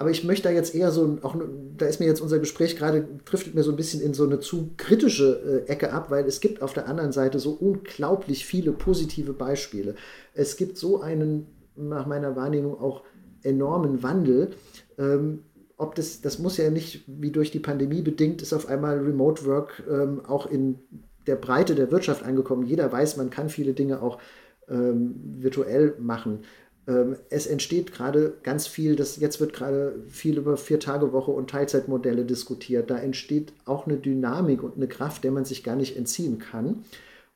aber ich möchte da jetzt eher so, auch da ist mir jetzt unser Gespräch gerade, driftet mir so ein bisschen in so eine zu kritische äh, Ecke ab, weil es gibt auf der anderen Seite so unglaublich viele positive Beispiele. Es gibt so einen, nach meiner Wahrnehmung, auch enormen Wandel. Ähm, ob das, das muss ja nicht wie durch die Pandemie bedingt ist, auf einmal Remote Work ähm, auch in der Breite der Wirtschaft angekommen. Jeder weiß, man kann viele Dinge auch ähm, virtuell machen. Ähm, es entsteht gerade ganz viel, das, jetzt wird gerade viel über Vier-Tage-Woche und Teilzeitmodelle diskutiert. Da entsteht auch eine Dynamik und eine Kraft, der man sich gar nicht entziehen kann.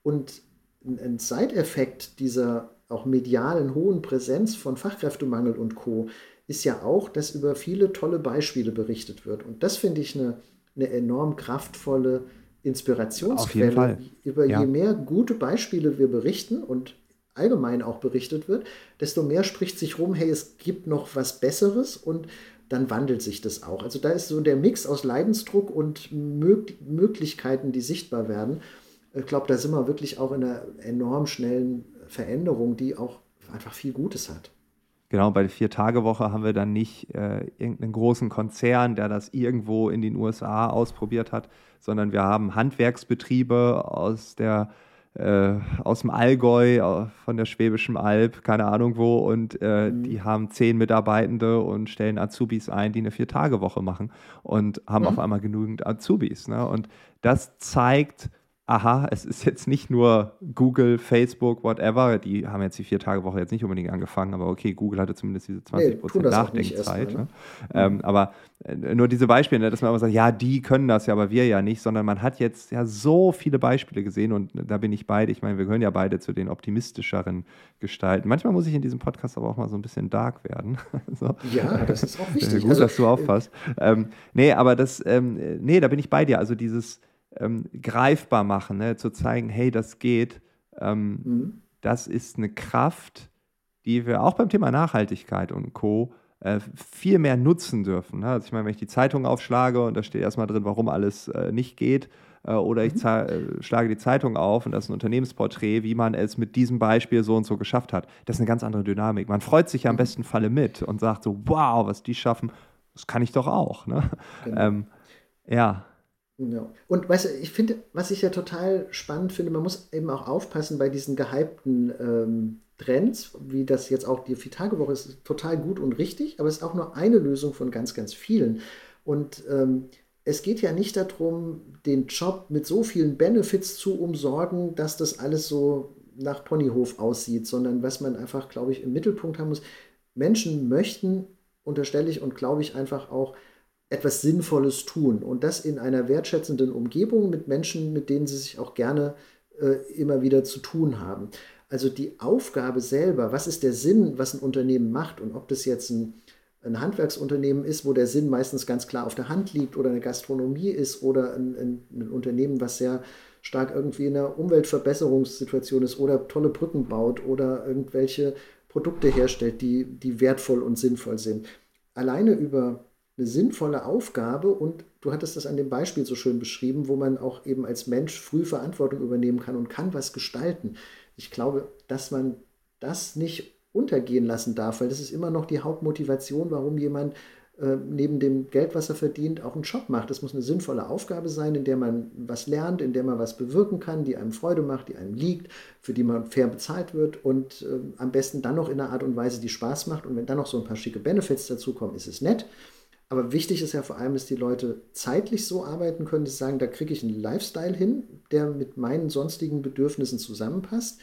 Und ein Seiteffekt dieser auch medialen hohen Präsenz von Fachkräftemangel und Co. ist ja auch, dass über viele tolle Beispiele berichtet wird. Und das finde ich eine, eine enorm kraftvolle Inspirationsquelle. Über ja. je mehr gute Beispiele wir berichten und allgemein auch berichtet wird, desto mehr spricht sich rum, hey, es gibt noch was Besseres und dann wandelt sich das auch. Also da ist so der Mix aus Leidensdruck und Mög Möglichkeiten, die sichtbar werden. Ich glaube, da sind wir wirklich auch in einer enorm schnellen Veränderung, die auch einfach viel Gutes hat. Genau, bei der Vier-Tage-Woche haben wir dann nicht äh, irgendeinen großen Konzern, der das irgendwo in den USA ausprobiert hat, sondern wir haben Handwerksbetriebe aus der äh, aus dem Allgäu, äh, von der Schwäbischen Alb, keine Ahnung wo, und äh, mhm. die haben zehn Mitarbeitende und stellen Azubis ein, die eine Vier-Tage-Woche machen und haben mhm. auf einmal genügend Azubis. Ne? Und das zeigt, aha, es ist jetzt nicht nur Google, Facebook, whatever, die haben jetzt die Vier-Tage-Woche jetzt nicht unbedingt angefangen, aber okay, Google hatte zumindest diese 20% nee, Nachdenkzeit. Ne? Ähm, aber äh, nur diese Beispiele, ne, dass man immer sagt, ja, die können das ja, aber wir ja nicht, sondern man hat jetzt ja so viele Beispiele gesehen und da bin ich beide, ich meine, wir gehören ja beide zu den optimistischeren Gestalten. Manchmal muss ich in diesem Podcast aber auch mal so ein bisschen dark werden. so. Ja, das ist auch wichtig. Gut, also, dass du aufpasst. Ähm, nee, aber das, ähm, nee, da bin ich bei dir. Also dieses ähm, greifbar machen, ne? zu zeigen, hey, das geht, ähm, mhm. das ist eine Kraft, die wir auch beim Thema Nachhaltigkeit und Co. Äh, viel mehr nutzen dürfen. Ne? Also ich meine, wenn ich die Zeitung aufschlage und da steht erstmal drin, warum alles äh, nicht geht, äh, oder ich mhm. äh, schlage die Zeitung auf und das ist ein Unternehmensporträt, wie man es mit diesem Beispiel so und so geschafft hat. Das ist eine ganz andere Dynamik. Man freut sich ja am mhm. besten Falle mit und sagt so, wow, was die schaffen, das kann ich doch auch. Ne? Genau. Ähm, ja. Ja. Und weißt du, ich finde, was ich ja total spannend finde, man muss eben auch aufpassen bei diesen gehypten ähm, Trends, wie das jetzt auch die Vier-Tage-Woche ist, total gut und richtig, aber es ist auch nur eine Lösung von ganz, ganz vielen. Und ähm, es geht ja nicht darum, den Job mit so vielen Benefits zu umsorgen, dass das alles so nach Ponyhof aussieht, sondern was man einfach, glaube ich, im Mittelpunkt haben muss. Menschen möchten, unterstelle ich und glaube ich einfach auch, etwas Sinnvolles tun und das in einer wertschätzenden Umgebung mit Menschen, mit denen sie sich auch gerne äh, immer wieder zu tun haben. Also die Aufgabe selber, was ist der Sinn, was ein Unternehmen macht und ob das jetzt ein, ein Handwerksunternehmen ist, wo der Sinn meistens ganz klar auf der Hand liegt oder eine Gastronomie ist oder ein, ein, ein Unternehmen, was sehr stark irgendwie in einer Umweltverbesserungssituation ist oder tolle Brücken baut oder irgendwelche Produkte herstellt, die, die wertvoll und sinnvoll sind. Alleine über eine sinnvolle Aufgabe und du hattest das an dem Beispiel so schön beschrieben, wo man auch eben als Mensch früh Verantwortung übernehmen kann und kann was gestalten. Ich glaube, dass man das nicht untergehen lassen darf, weil das ist immer noch die Hauptmotivation, warum jemand äh, neben dem Geld, was er verdient, auch einen Job macht. Das muss eine sinnvolle Aufgabe sein, in der man was lernt, in der man was bewirken kann, die einem Freude macht, die einem liegt, für die man fair bezahlt wird und äh, am besten dann noch in einer Art und Weise, die Spaß macht. Und wenn dann noch so ein paar schicke Benefits dazukommen, ist es nett. Aber wichtig ist ja vor allem, dass die Leute zeitlich so arbeiten können, dass sie sagen, da kriege ich einen Lifestyle hin, der mit meinen sonstigen Bedürfnissen zusammenpasst.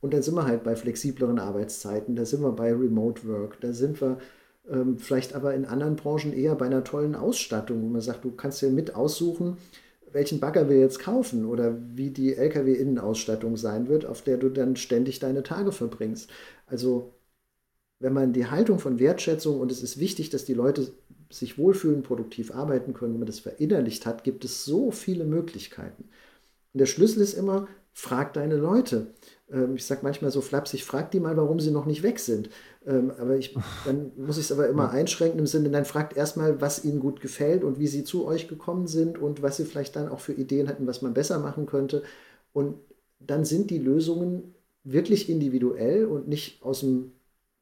Und dann sind wir halt bei flexibleren Arbeitszeiten, da sind wir bei Remote Work, da sind wir ähm, vielleicht aber in anderen Branchen eher bei einer tollen Ausstattung, wo man sagt, du kannst dir mit aussuchen, welchen Bagger wir jetzt kaufen oder wie die Lkw-Innenausstattung sein wird, auf der du dann ständig deine Tage verbringst. Also wenn man die Haltung von Wertschätzung und es ist wichtig, dass die Leute sich wohlfühlen, produktiv arbeiten können, wenn man das verinnerlicht hat, gibt es so viele Möglichkeiten. Und der Schlüssel ist immer, frag deine Leute. Ähm, ich sage manchmal so flapsig, frag die mal, warum sie noch nicht weg sind. Ähm, aber ich, dann muss ich es aber immer einschränken im Sinne, dann fragt erstmal, was ihnen gut gefällt und wie sie zu euch gekommen sind und was sie vielleicht dann auch für Ideen hatten, was man besser machen könnte. Und dann sind die Lösungen wirklich individuell und nicht aus dem,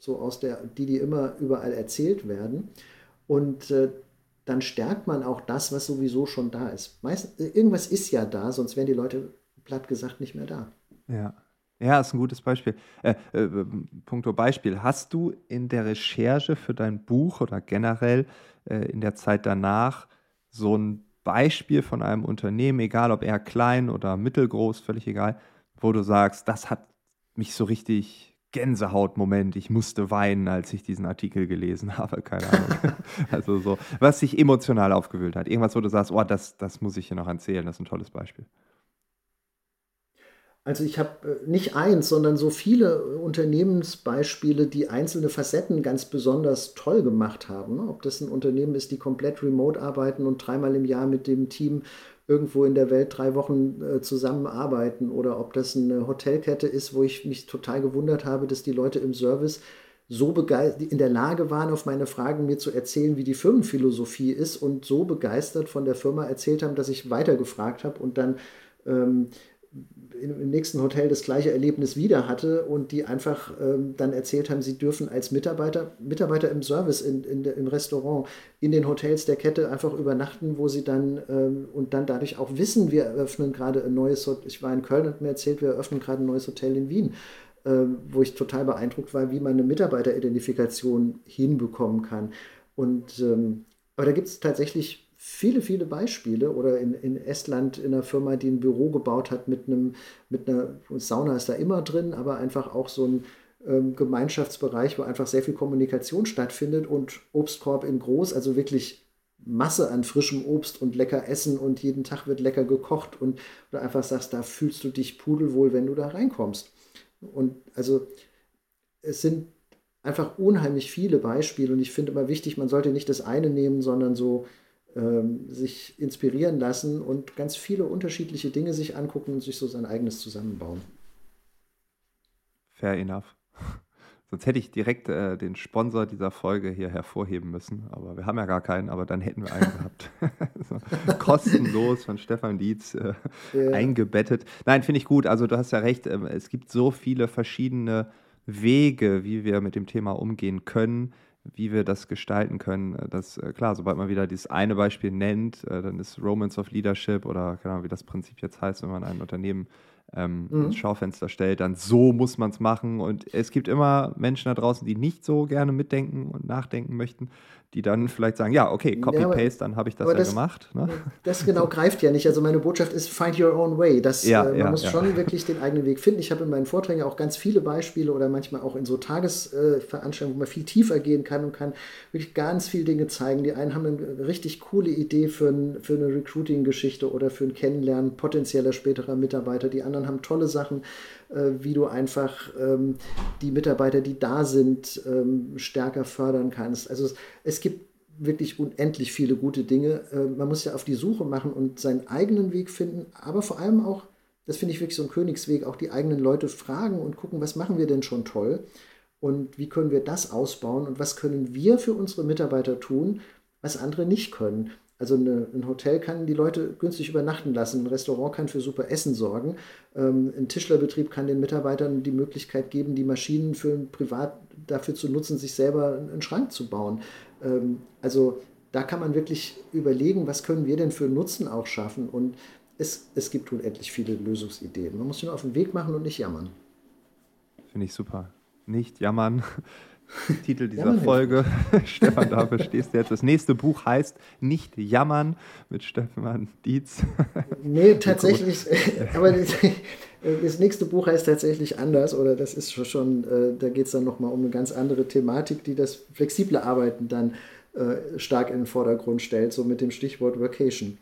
so aus der, die, die immer überall erzählt werden. Und äh, dann stärkt man auch das, was sowieso schon da ist. Meist, äh, irgendwas ist ja da, sonst wären die Leute platt gesagt nicht mehr da. Ja. Ja, ist ein gutes Beispiel. Äh, äh, punkto Beispiel. Hast du in der Recherche für dein Buch oder generell äh, in der Zeit danach so ein Beispiel von einem Unternehmen, egal ob eher klein oder mittelgroß, völlig egal, wo du sagst, das hat mich so richtig Gänsehautmoment, ich musste weinen, als ich diesen Artikel gelesen habe, keine Ahnung. also so, was sich emotional aufgewühlt hat. Irgendwas, wo du sagst, oh, das, das muss ich hier noch erzählen, das ist ein tolles Beispiel. Also ich habe äh, nicht eins, sondern so viele Unternehmensbeispiele, die einzelne Facetten ganz besonders toll gemacht haben. Ob das ein Unternehmen ist, die komplett remote arbeiten und dreimal im Jahr mit dem Team irgendwo in der Welt drei Wochen äh, zusammenarbeiten oder ob das eine Hotelkette ist, wo ich mich total gewundert habe, dass die Leute im Service so in der Lage waren, auf meine Fragen mir zu erzählen, wie die Firmenphilosophie ist und so begeistert von der Firma erzählt haben, dass ich weitergefragt habe und dann ähm, im nächsten Hotel das gleiche Erlebnis wieder hatte und die einfach ähm, dann erzählt haben, sie dürfen als Mitarbeiter, Mitarbeiter im Service, in, in im Restaurant, in den Hotels der Kette einfach übernachten, wo sie dann ähm, und dann dadurch auch wissen, wir eröffnen gerade ein neues Hotel. Ich war in Köln und mir erzählt, wir eröffnen gerade ein neues Hotel in Wien, ähm, wo ich total beeindruckt war, wie man eine Mitarbeiteridentifikation hinbekommen kann. Und ähm, aber da gibt es tatsächlich viele, viele Beispiele oder in, in Estland in einer Firma, die ein Büro gebaut hat mit einem, mit einer Sauna ist da immer drin, aber einfach auch so ein ähm, Gemeinschaftsbereich, wo einfach sehr viel Kommunikation stattfindet und Obstkorb in groß, also wirklich Masse an frischem Obst und lecker Essen und jeden Tag wird lecker gekocht und du einfach sagst, da fühlst du dich pudelwohl, wenn du da reinkommst. Und also es sind einfach unheimlich viele Beispiele und ich finde immer wichtig, man sollte nicht das eine nehmen, sondern so sich inspirieren lassen und ganz viele unterschiedliche Dinge sich angucken und sich so sein eigenes zusammenbauen. Fair enough. Sonst hätte ich direkt äh, den Sponsor dieser Folge hier hervorheben müssen. Aber wir haben ja gar keinen, aber dann hätten wir einen gehabt. so, kostenlos von Stefan Dietz äh, ja. eingebettet. Nein, finde ich gut. Also du hast ja recht. Äh, es gibt so viele verschiedene Wege, wie wir mit dem Thema umgehen können wie wir das gestalten können. Äh, das, äh, klar, sobald man wieder dieses eine Beispiel nennt, äh, dann ist Romance of Leadership oder keine Ahnung, wie das Prinzip jetzt heißt, wenn man ein Unternehmen ähm, mhm. ins Schaufenster stellt, dann so muss man es machen. Und es gibt immer Menschen da draußen, die nicht so gerne mitdenken und nachdenken möchten die dann vielleicht sagen, ja, okay, Copy-Paste, ja, dann habe ich das ja das, gemacht. Ne? Das genau greift ja nicht. Also meine Botschaft ist, find your own way. Das, ja, äh, man ja, muss schon wirklich den eigenen Weg finden. Ich habe in meinen Vorträgen auch ganz viele Beispiele oder manchmal auch in so Tagesveranstaltungen, äh, wo man viel tiefer gehen kann und kann wirklich ganz viele Dinge zeigen. Die einen haben eine richtig coole Idee für, ein, für eine Recruiting-Geschichte oder für ein Kennenlernen potenzieller späterer Mitarbeiter. Die anderen haben tolle Sachen äh, wie du einfach ähm, die Mitarbeiter, die da sind, ähm, stärker fördern kannst. Also es, es, gibt wirklich unendlich viele gute Dinge. Äh, man muss ja auf die Suche machen und seinen eigenen Weg finden, aber vor allem auch, das finde ich wirklich so ein Königsweg, auch die eigenen Leute fragen und gucken, was machen wir denn schon toll und wie können wir das ausbauen und was können wir für unsere Mitarbeiter tun, was andere nicht können. Also eine, ein Hotel kann die Leute günstig übernachten lassen, ein Restaurant kann für super Essen sorgen, ähm, ein Tischlerbetrieb kann den Mitarbeitern die Möglichkeit geben, die Maschinen für Privat dafür zu nutzen, sich selber einen Schrank zu bauen. Ähm, also da kann man wirklich überlegen, was können wir denn für Nutzen auch schaffen und es, es gibt unendlich viele Lösungsideen. Man muss sich nur auf den Weg machen und nicht jammern. Finde ich super. Nicht jammern, Titel dieser Folge. Stefan, dafür stehst du jetzt. Das nächste Buch heißt Nicht jammern mit Stefan Dietz. nee, tatsächlich. aber das, das, nächste Buch heißt tatsächlich anders oder das ist schon, äh, da geht es dann nochmal um eine ganz andere Thematik, die das flexible Arbeiten dann äh, stark in den Vordergrund stellt, so mit dem Stichwort Vacation.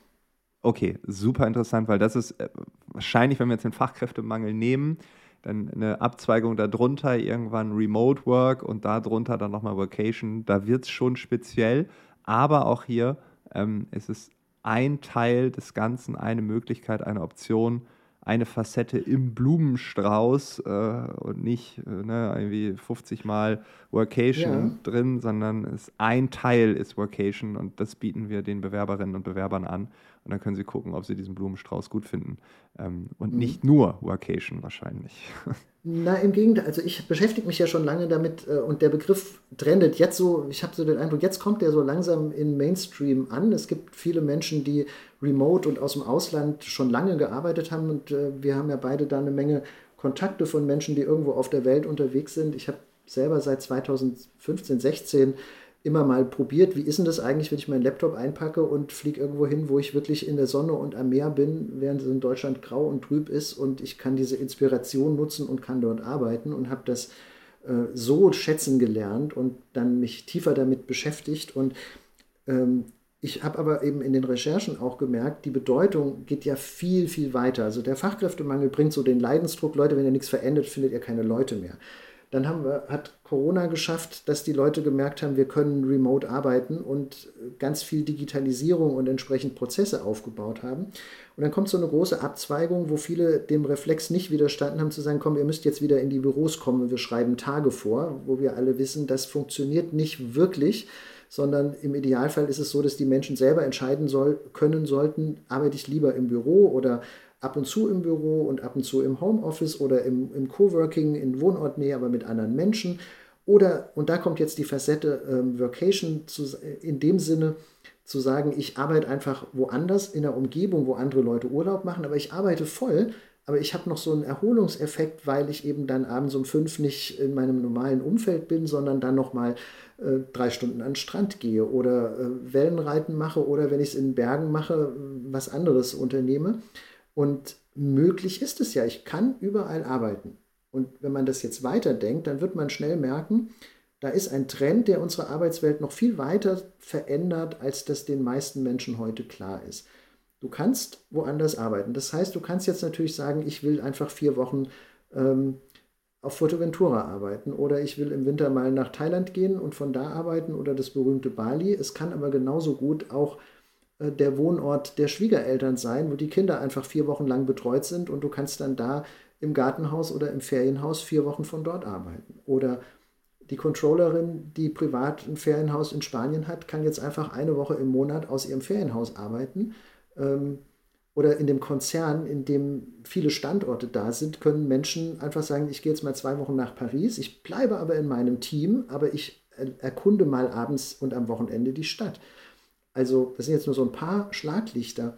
Okay, super interessant, weil das ist äh, wahrscheinlich, wenn wir jetzt den Fachkräftemangel nehmen, dann eine Abzweigung darunter, irgendwann Remote Work und darunter dann nochmal Vacation. Da wird es schon speziell, aber auch hier ähm, ist es ein Teil des Ganzen, eine Möglichkeit, eine Option, eine Facette im Blumenstrauß äh, und nicht äh, ne, irgendwie 50 Mal Workation ja. drin, sondern es ein Teil ist Workation und das bieten wir den Bewerberinnen und Bewerbern an. Und dann können sie gucken, ob sie diesen Blumenstrauß gut finden. Ähm, und mhm. nicht nur Workation wahrscheinlich. Na, im Gegenteil. Also ich beschäftige mich ja schon lange damit äh, und der Begriff trendet jetzt so, ich habe so den Eindruck, jetzt kommt der so langsam in Mainstream an. Es gibt viele Menschen, die remote und aus dem Ausland schon lange gearbeitet haben und äh, wir haben ja beide da eine Menge Kontakte von Menschen, die irgendwo auf der Welt unterwegs sind. Ich habe selber seit 2015, 16 immer mal probiert, wie ist denn das eigentlich, wenn ich meinen Laptop einpacke und fliege irgendwo hin, wo ich wirklich in der Sonne und am Meer bin, während es in Deutschland grau und trüb ist und ich kann diese Inspiration nutzen und kann dort arbeiten und habe das äh, so schätzen gelernt und dann mich tiefer damit beschäftigt und ähm, ich habe aber eben in den Recherchen auch gemerkt, die Bedeutung geht ja viel, viel weiter. Also der Fachkräftemangel bringt so den Leidensdruck, Leute, wenn ihr nichts verändert, findet ihr keine Leute mehr. Dann haben wir, hat Corona geschafft, dass die Leute gemerkt haben, wir können remote arbeiten und ganz viel Digitalisierung und entsprechend Prozesse aufgebaut haben. Und dann kommt so eine große Abzweigung, wo viele dem Reflex nicht widerstanden haben, zu sagen, komm, ihr müsst jetzt wieder in die Büros kommen und wir schreiben Tage vor, wo wir alle wissen, das funktioniert nicht wirklich sondern im Idealfall ist es so, dass die Menschen selber entscheiden soll, können sollten, arbeite ich lieber im Büro oder ab und zu im Büro und ab und zu im Homeoffice oder im, im Coworking in Wohnortnähe, aber mit anderen Menschen. Oder, und da kommt jetzt die Facette ähm, Workation zu, in dem Sinne, zu sagen, ich arbeite einfach woanders in der Umgebung, wo andere Leute Urlaub machen, aber ich arbeite voll, aber ich habe noch so einen Erholungseffekt, weil ich eben dann abends um fünf nicht in meinem normalen Umfeld bin, sondern dann nochmal äh, drei Stunden an den Strand gehe oder äh, Wellenreiten mache oder wenn ich es in Bergen mache, was anderes unternehme. Und möglich ist es ja, ich kann überall arbeiten. Und wenn man das jetzt weiterdenkt, dann wird man schnell merken, da ist ein Trend, der unsere Arbeitswelt noch viel weiter verändert, als das den meisten Menschen heute klar ist. Du kannst woanders arbeiten. Das heißt, du kannst jetzt natürlich sagen, ich will einfach vier Wochen ähm, auf Fuerteventura arbeiten oder ich will im Winter mal nach Thailand gehen und von da arbeiten oder das berühmte Bali. Es kann aber genauso gut auch der Wohnort der Schwiegereltern sein, wo die Kinder einfach vier Wochen lang betreut sind und du kannst dann da im Gartenhaus oder im Ferienhaus vier Wochen von dort arbeiten. Oder die Controllerin, die privat ein Ferienhaus in Spanien hat, kann jetzt einfach eine Woche im Monat aus ihrem Ferienhaus arbeiten. Ähm, oder in dem Konzern, in dem viele Standorte da sind, können Menschen einfach sagen, ich gehe jetzt mal zwei Wochen nach Paris, ich bleibe aber in meinem Team, aber ich erkunde mal abends und am Wochenende die Stadt. Also das sind jetzt nur so ein paar Schlaglichter.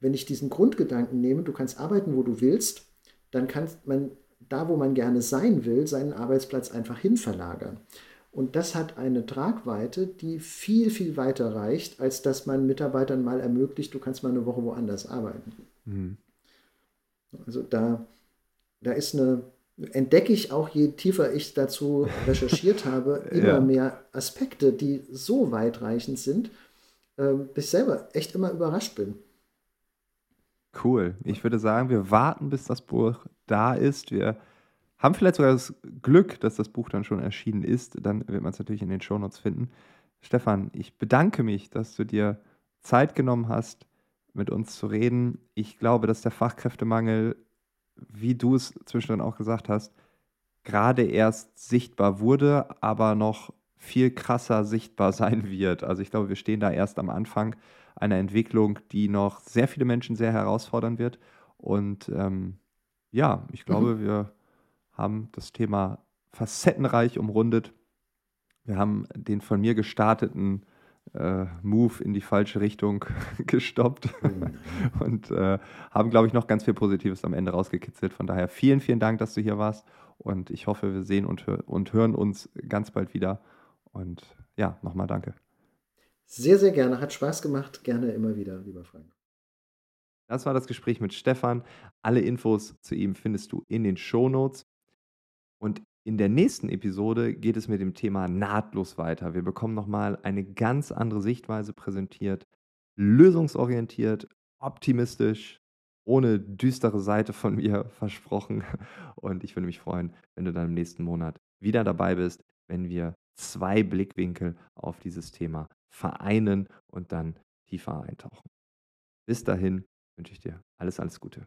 Wenn ich diesen Grundgedanken nehme, du kannst arbeiten, wo du willst, dann kann man da, wo man gerne sein will, seinen Arbeitsplatz einfach hin verlagern. Und das hat eine Tragweite, die viel, viel weiter reicht, als dass man Mitarbeitern mal ermöglicht, du kannst mal eine Woche woanders arbeiten. Mhm. Also da, da ist eine, entdecke ich auch, je tiefer ich dazu recherchiert habe, immer ja. mehr Aspekte, die so weitreichend sind, äh, bis ich selber echt immer überrascht bin. Cool. Ich würde sagen, wir warten, bis das Buch da ist. Wir haben vielleicht sogar das Glück, dass das Buch dann schon erschienen ist. Dann wird man es natürlich in den Shownotes finden. Stefan, ich bedanke mich, dass du dir Zeit genommen hast, mit uns zu reden. Ich glaube, dass der Fachkräftemangel, wie du es zwischendrin auch gesagt hast, gerade erst sichtbar wurde, aber noch viel krasser sichtbar sein wird. Also ich glaube, wir stehen da erst am Anfang einer Entwicklung, die noch sehr viele Menschen sehr herausfordern wird. Und ähm, ja, ich glaube, mhm. wir haben das Thema facettenreich umrundet. Wir haben den von mir gestarteten äh, Move in die falsche Richtung gestoppt oh und äh, haben, glaube ich, noch ganz viel Positives am Ende rausgekitzelt. Von daher vielen, vielen Dank, dass du hier warst und ich hoffe, wir sehen und, und hören uns ganz bald wieder. Und ja, nochmal danke. Sehr, sehr gerne. Hat Spaß gemacht. Gerne immer wieder, lieber Frank. Das war das Gespräch mit Stefan. Alle Infos zu ihm findest du in den Show Notes. Und in der nächsten Episode geht es mit dem Thema nahtlos weiter. Wir bekommen nochmal eine ganz andere Sichtweise präsentiert, lösungsorientiert, optimistisch, ohne düstere Seite von mir versprochen. Und ich würde mich freuen, wenn du dann im nächsten Monat wieder dabei bist, wenn wir zwei Blickwinkel auf dieses Thema vereinen und dann tiefer eintauchen. Bis dahin wünsche ich dir alles, alles Gute.